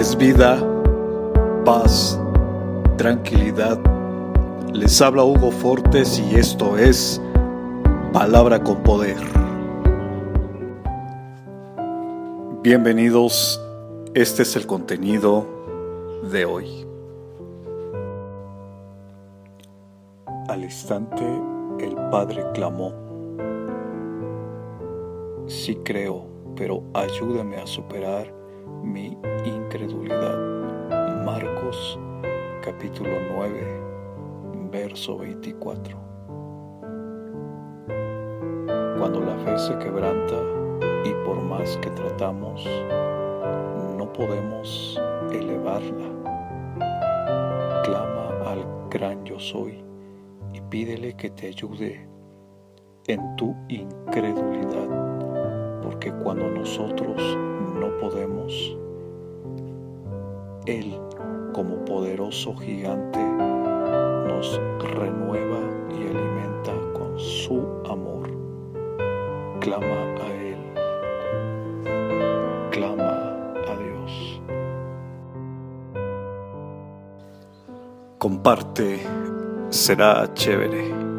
es vida, paz, tranquilidad. Les habla Hugo Fortes y esto es Palabra con Poder. Bienvenidos, este es el contenido de hoy. Al instante el Padre clamó, sí creo, pero ayúdame a superar mi. Capítulo 9, verso 24. Cuando la fe se quebranta y por más que tratamos, no podemos elevarla, clama al gran yo soy y pídele que te ayude en tu incredulidad, porque cuando nosotros no podemos, Él como poderoso gigante nos renueva y alimenta con su amor. Clama a Él, clama a Dios. Comparte, será chévere.